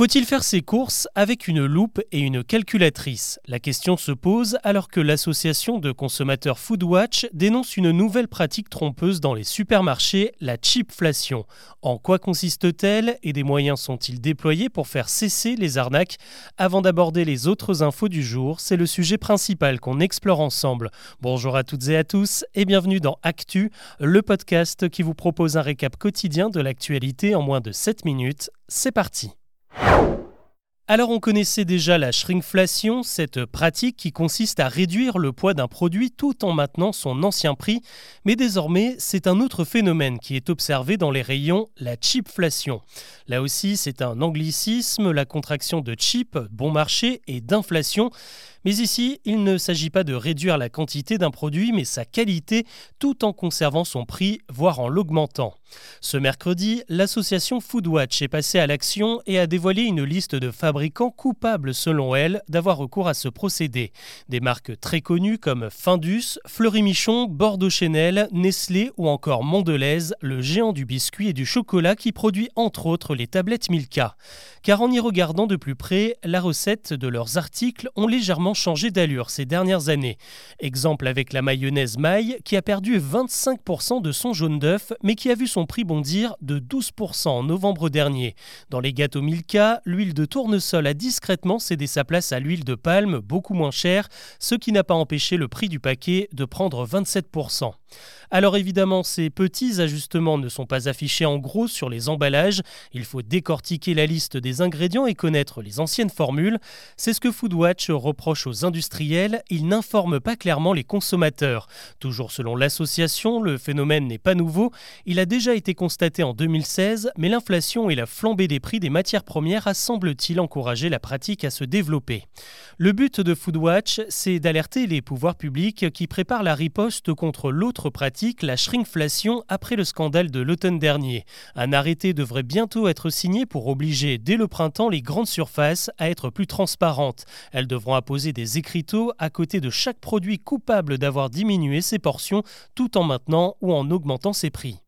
Faut-il faire ses courses avec une loupe et une calculatrice? La question se pose alors que l'association de consommateurs Foodwatch dénonce une nouvelle pratique trompeuse dans les supermarchés, la chipflation. En quoi consiste-t-elle et des moyens sont-ils déployés pour faire cesser les arnaques? Avant d'aborder les autres infos du jour, c'est le sujet principal qu'on explore ensemble. Bonjour à toutes et à tous et bienvenue dans Actu, le podcast qui vous propose un récap quotidien de l'actualité en moins de 7 minutes. C'est parti you. Alors on connaissait déjà la shrinkflation, cette pratique qui consiste à réduire le poids d'un produit tout en maintenant son ancien prix, mais désormais c'est un autre phénomène qui est observé dans les rayons, la chipflation. Là aussi c'est un anglicisme, la contraction de chip, bon marché, et d'inflation, mais ici, il ne s'agit pas de réduire la quantité d'un produit, mais sa qualité, tout en conservant son prix, voire en l'augmentant. Ce mercredi, l'association Foodwatch est passée à l'action et a dévoilé une liste de fabricants coupables, selon elle, d'avoir recours à ce procédé. Des marques très connues comme Findus, Fleury-Michon, Bordeaux-Chanel, Nestlé ou encore Mondelez, le géant du biscuit et du chocolat qui produit entre autres les tablettes Milka. Car en y regardant de plus près, la recette de leurs articles ont légèrement changé d'allure ces dernières années. Exemple avec la mayonnaise maille qui a perdu 25% de son jaune d'œuf mais qui a vu son prix bondir de 12% en novembre dernier. Dans les gâteaux Milka, l'huile de tournesol a discrètement cédé sa place à l'huile de palme beaucoup moins chère, ce qui n'a pas empêché le prix du paquet de prendre 27%. Alors évidemment, ces petits ajustements ne sont pas affichés en gros sur les emballages, il faut décortiquer la liste des ingrédients et connaître les anciennes formules. C'est ce que Foodwatch reproche aux industriels, ils n'informent pas clairement les consommateurs. Toujours selon l'association, le phénomène n'est pas nouveau, il a déjà été constaté en 2016, mais l'inflation et la flambée des prix des matières premières a semble-t-il la pratique à se développer. Le but de Foodwatch, c'est d'alerter les pouvoirs publics qui préparent la riposte contre l'autre pratique la shrinkflation après le scandale de l'automne dernier. Un arrêté devrait bientôt être signé pour obliger dès le printemps les grandes surfaces à être plus transparentes. Elles devront apposer des écriteaux à côté de chaque produit coupable d'avoir diminué ses portions tout en maintenant ou en augmentant ses prix.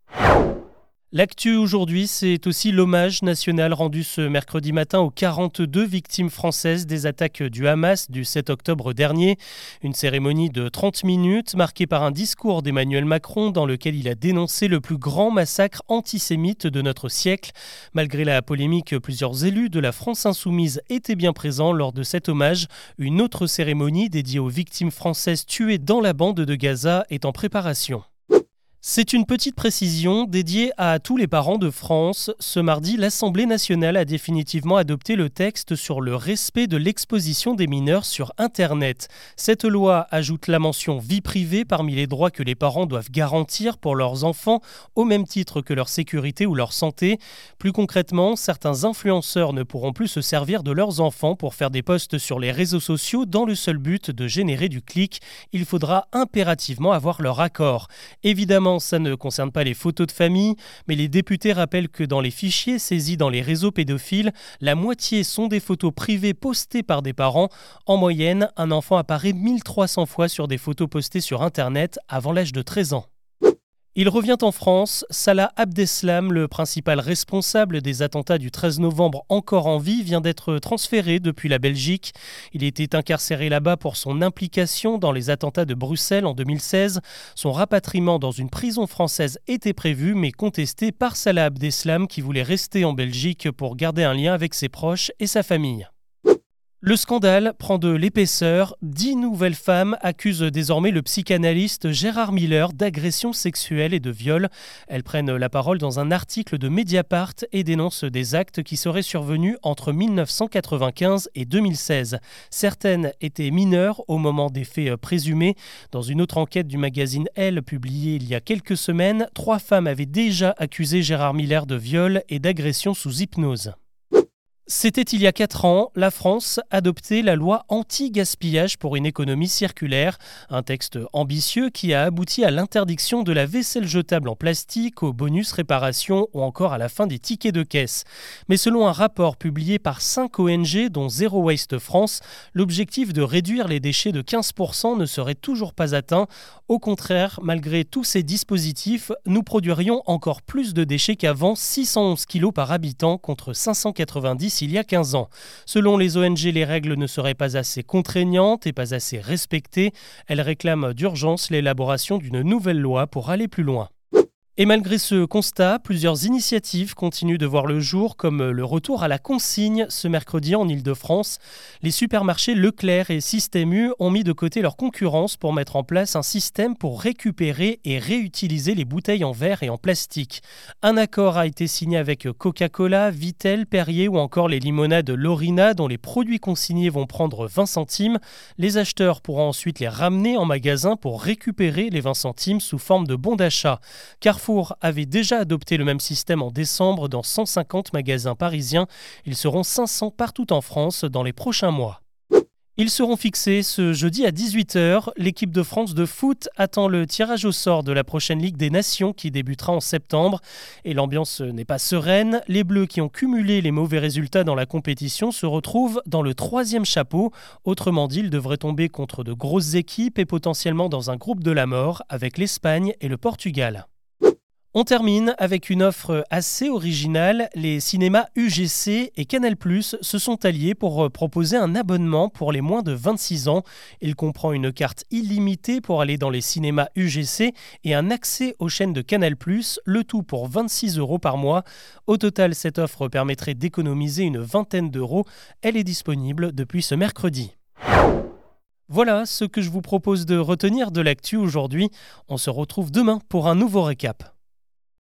L'actu aujourd'hui, c'est aussi l'hommage national rendu ce mercredi matin aux 42 victimes françaises des attaques du Hamas du 7 octobre dernier. Une cérémonie de 30 minutes marquée par un discours d'Emmanuel Macron dans lequel il a dénoncé le plus grand massacre antisémite de notre siècle. Malgré la polémique, plusieurs élus de la France insoumise étaient bien présents lors de cet hommage. Une autre cérémonie dédiée aux victimes françaises tuées dans la bande de Gaza est en préparation. C'est une petite précision dédiée à tous les parents de France. Ce mardi, l'Assemblée nationale a définitivement adopté le texte sur le respect de l'exposition des mineurs sur Internet. Cette loi ajoute la mention vie privée parmi les droits que les parents doivent garantir pour leurs enfants, au même titre que leur sécurité ou leur santé. Plus concrètement, certains influenceurs ne pourront plus se servir de leurs enfants pour faire des posts sur les réseaux sociaux dans le seul but de générer du clic. Il faudra impérativement avoir leur accord. Évidemment, ça ne concerne pas les photos de famille, mais les députés rappellent que dans les fichiers saisis dans les réseaux pédophiles, la moitié sont des photos privées postées par des parents. En moyenne, un enfant apparaît 1300 fois sur des photos postées sur Internet avant l'âge de 13 ans. Il revient en France. Salah Abdeslam, le principal responsable des attentats du 13 novembre encore en vie, vient d'être transféré depuis la Belgique. Il était incarcéré là-bas pour son implication dans les attentats de Bruxelles en 2016. Son rapatriement dans une prison française était prévu mais contesté par Salah Abdeslam qui voulait rester en Belgique pour garder un lien avec ses proches et sa famille. Le scandale prend de l'épaisseur. Dix nouvelles femmes accusent désormais le psychanalyste Gérard Miller d'agression sexuelle et de viol. Elles prennent la parole dans un article de Mediapart et dénoncent des actes qui seraient survenus entre 1995 et 2016. Certaines étaient mineures au moment des faits présumés. Dans une autre enquête du magazine Elle publiée il y a quelques semaines, trois femmes avaient déjà accusé Gérard Miller de viol et d'agression sous hypnose. C'était il y a 4 ans, la France adoptait la loi anti-gaspillage pour une économie circulaire, un texte ambitieux qui a abouti à l'interdiction de la vaisselle jetable en plastique, au bonus réparation ou encore à la fin des tickets de caisse. Mais selon un rapport publié par 5 ONG dont Zero Waste France, l'objectif de réduire les déchets de 15% ne serait toujours pas atteint. Au contraire, malgré tous ces dispositifs, nous produirions encore plus de déchets qu'avant, 611 kg par habitant contre 590 il y a 15 ans. Selon les ONG, les règles ne seraient pas assez contraignantes et pas assez respectées. Elles réclament d'urgence l'élaboration d'une nouvelle loi pour aller plus loin. Et malgré ce constat, plusieurs initiatives continuent de voir le jour, comme le retour à la consigne ce mercredi en Ile-de-France. Les supermarchés Leclerc et Système U ont mis de côté leur concurrence pour mettre en place un système pour récupérer et réutiliser les bouteilles en verre et en plastique. Un accord a été signé avec Coca-Cola, Vitel, Perrier ou encore les limonades Lorina dont les produits consignés vont prendre 20 centimes. Les acheteurs pourront ensuite les ramener en magasin pour récupérer les 20 centimes sous forme de bons d'achat. Carrefour avait déjà adopté le même système en décembre dans 150 magasins parisiens. Ils seront 500 partout en France dans les prochains mois. Ils seront fixés ce jeudi à 18h. L'équipe de France de foot attend le tirage au sort de la prochaine Ligue des Nations qui débutera en septembre. Et l'ambiance n'est pas sereine. Les Bleus qui ont cumulé les mauvais résultats dans la compétition se retrouvent dans le troisième chapeau. Autrement dit, ils devraient tomber contre de grosses équipes et potentiellement dans un groupe de la mort avec l'Espagne et le Portugal. On termine avec une offre assez originale. Les cinémas UGC et Canal ⁇ se sont alliés pour euh, proposer un abonnement pour les moins de 26 ans. Il comprend une carte illimitée pour aller dans les cinémas UGC et un accès aux chaînes de Canal ⁇ le tout pour 26 euros par mois. Au total, cette offre permettrait d'économiser une vingtaine d'euros. Elle est disponible depuis ce mercredi. Voilà ce que je vous propose de retenir de l'actu aujourd'hui. On se retrouve demain pour un nouveau récap.